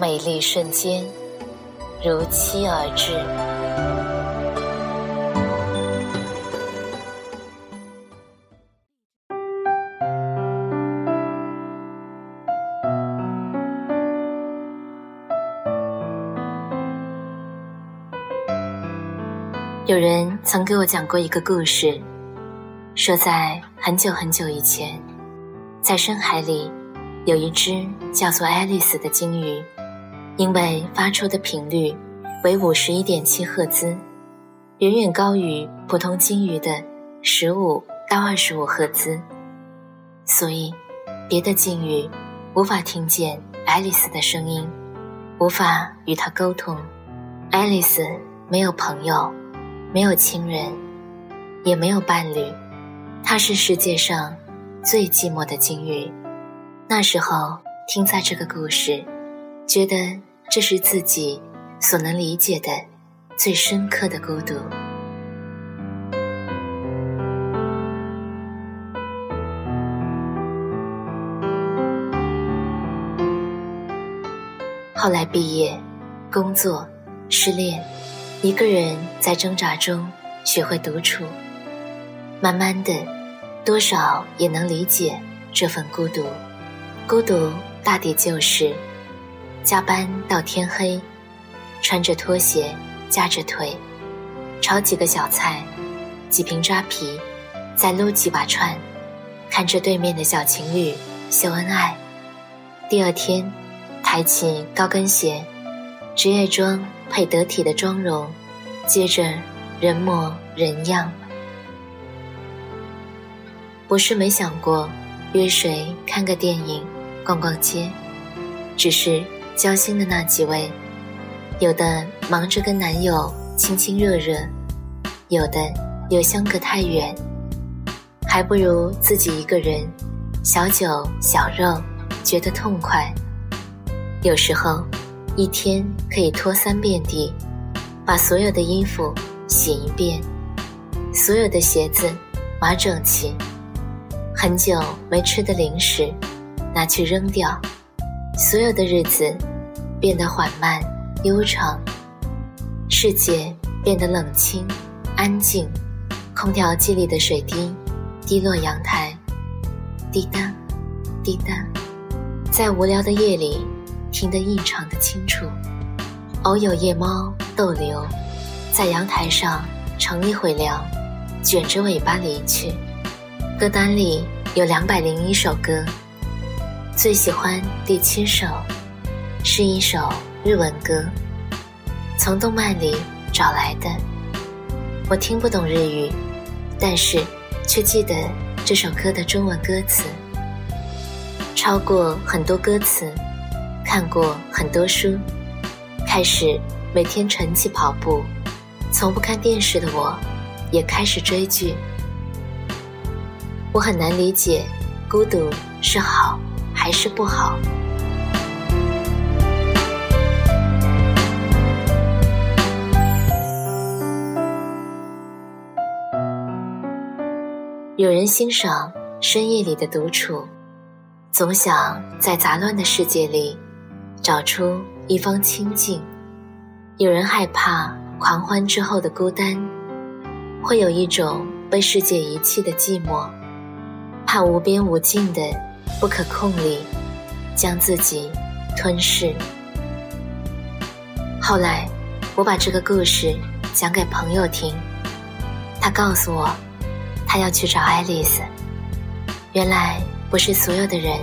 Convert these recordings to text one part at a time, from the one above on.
美丽瞬间如期而至。有人曾给我讲过一个故事，说在很久很久以前，在深海里有一只叫做爱丽丝的鲸鱼，因为发出的频率为五十一点七赫兹，远远高于普通鲸鱼的十五到二十五赫兹，所以别的鲸鱼无法听见爱丽丝的声音，无法与她沟通。爱丽丝没有朋友。没有亲人，也没有伴侣，她是世界上最寂寞的鲸鱼。那时候听在这个故事，觉得这是自己所能理解的最深刻的孤独。后来毕业、工作、失恋。一个人在挣扎中学会独处，慢慢的，多少也能理解这份孤独。孤独大抵就是加班到天黑，穿着拖鞋夹着腿，炒几个小菜，几瓶扎啤，再撸几把串，看着对面的小情侣秀恩爱。第二天，抬起高跟鞋，职业装。配得体的妆容，接着人模人样。不是没想过约谁看个电影、逛逛街，只是交心的那几位，有的忙着跟男友亲亲热热，有的又相隔太远，还不如自己一个人，小酒小肉，觉得痛快。有时候。一天可以拖三遍地，把所有的衣服洗一遍，所有的鞋子码整齐，很久没吃的零食拿去扔掉，所有的日子变得缓慢悠长，世界变得冷清安静，空调机里的水滴滴落阳台，滴答滴答，在无聊的夜里。听得异常的清楚，偶有夜猫逗留，在阳台上乘一会凉，卷着尾巴离去。歌单里有两百零一首歌，最喜欢第七首，是一首日文歌，从动漫里找来的。我听不懂日语，但是却记得这首歌的中文歌词，超过很多歌词。看过很多书，开始每天晨起跑步，从不看电视的我，也开始追剧。我很难理解，孤独是好还是不好？有人欣赏深夜里的独处，总想在杂乱的世界里。找出一方清静。有人害怕狂欢之后的孤单，会有一种被世界遗弃的寂寞，怕无边无尽的不可控力将自己吞噬。后来，我把这个故事讲给朋友听，他告诉我，他要去找爱丽丝。原来，不是所有的人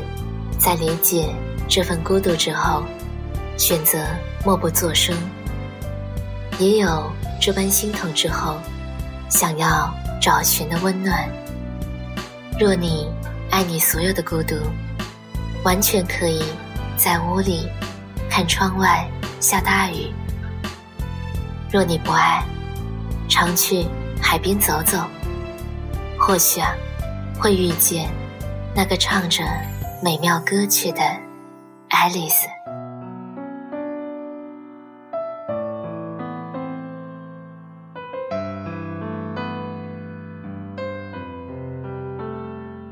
在理解。这份孤独之后，选择默不作声；也有这般心疼之后，想要找寻的温暖。若你爱你所有的孤独，完全可以在屋里看窗外下大雨。若你不爱，常去海边走走，或许啊，会遇见那个唱着美妙歌曲的爱丽丝。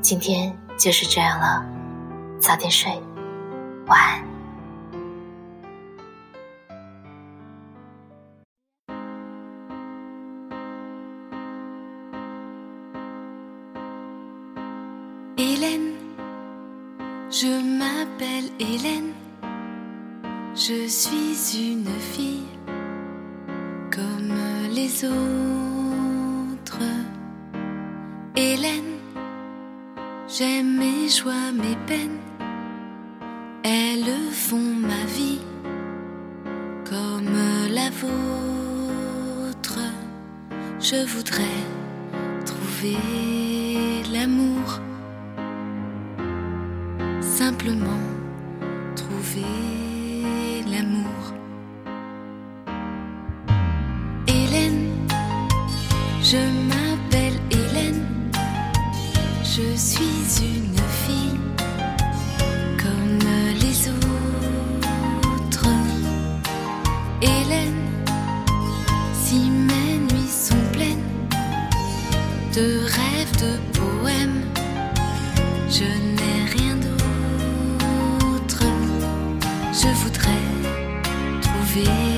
今天就是这样了，早点睡，晚安。Hélène, je m'appelle Hélène, je suis une fille comme les autres. Hélène. J'aime mes joies, mes peines, elles font ma vie comme la vôtre. Je voudrais trouver l'amour, simplement trouver l'amour. Hélène, je m'appelle feel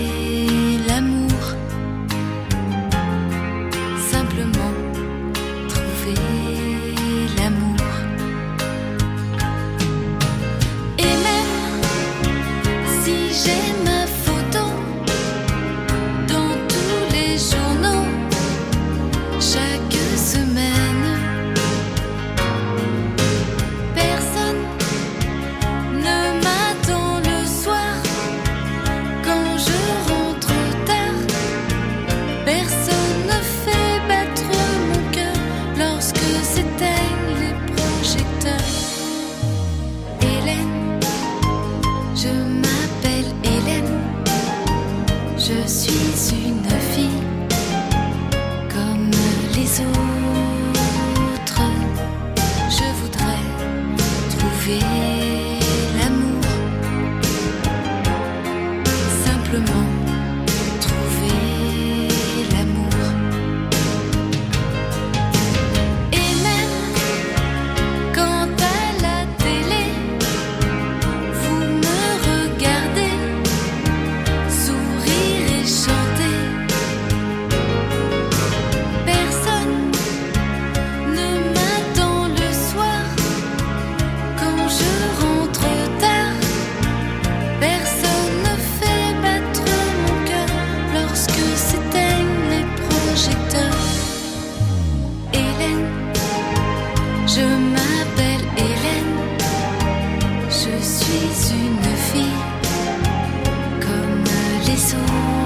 des.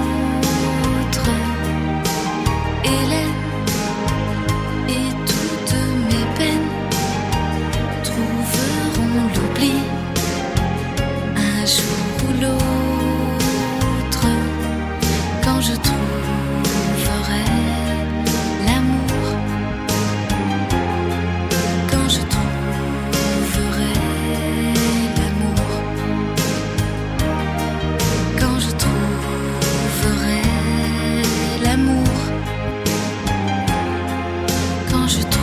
je trouve